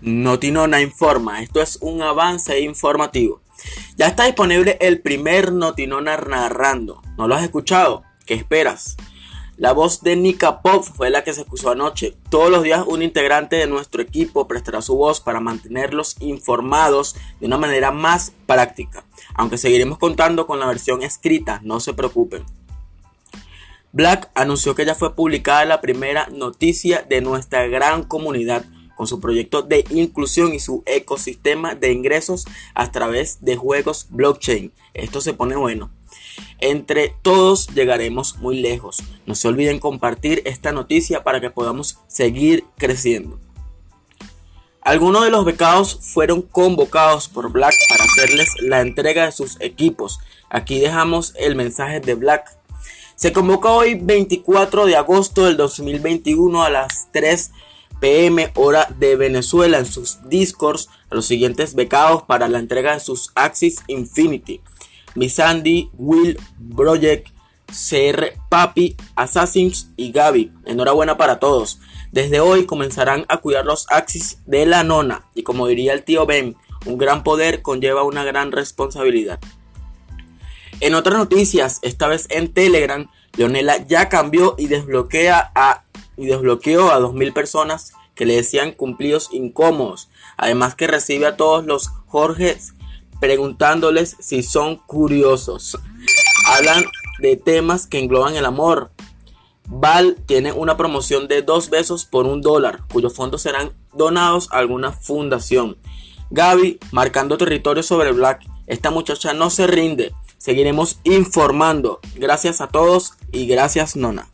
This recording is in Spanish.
Notinona informa, esto es un avance informativo. Ya está disponible el primer Notinona narrando. ¿No lo has escuchado? ¿Qué esperas? La voz de Nika Pop fue la que se escuchó anoche. Todos los días un integrante de nuestro equipo prestará su voz para mantenerlos informados de una manera más práctica. Aunque seguiremos contando con la versión escrita, no se preocupen. Black anunció que ya fue publicada la primera noticia de nuestra gran comunidad con su proyecto de inclusión y su ecosistema de ingresos a través de juegos blockchain. Esto se pone bueno. Entre todos llegaremos muy lejos. No se olviden compartir esta noticia para que podamos seguir creciendo. Algunos de los becados fueron convocados por Black para hacerles la entrega de sus equipos. Aquí dejamos el mensaje de Black. Se convoca hoy 24 de agosto del 2021 a las 3 pm hora de Venezuela en sus discords los siguientes becados para la entrega de sus Axis Infinity. Misandi, Will, Project, CR Papi, Assassins y Gaby. Enhorabuena para todos. Desde hoy comenzarán a cuidar los Axis de la nona y como diría el tío Ben, un gran poder conlleva una gran responsabilidad. En otras noticias, esta vez en Telegram, Leonela ya cambió y desbloquea a y desbloqueó a 2.000 personas que le decían cumplidos incómodos. Además que recibe a todos los Jorges preguntándoles si son curiosos. Hablan de temas que engloban el amor. Val tiene una promoción de dos besos por un dólar, cuyos fondos serán donados a alguna fundación. Gaby marcando territorio sobre Black. Esta muchacha no se rinde. Seguiremos informando. Gracias a todos y gracias Nona.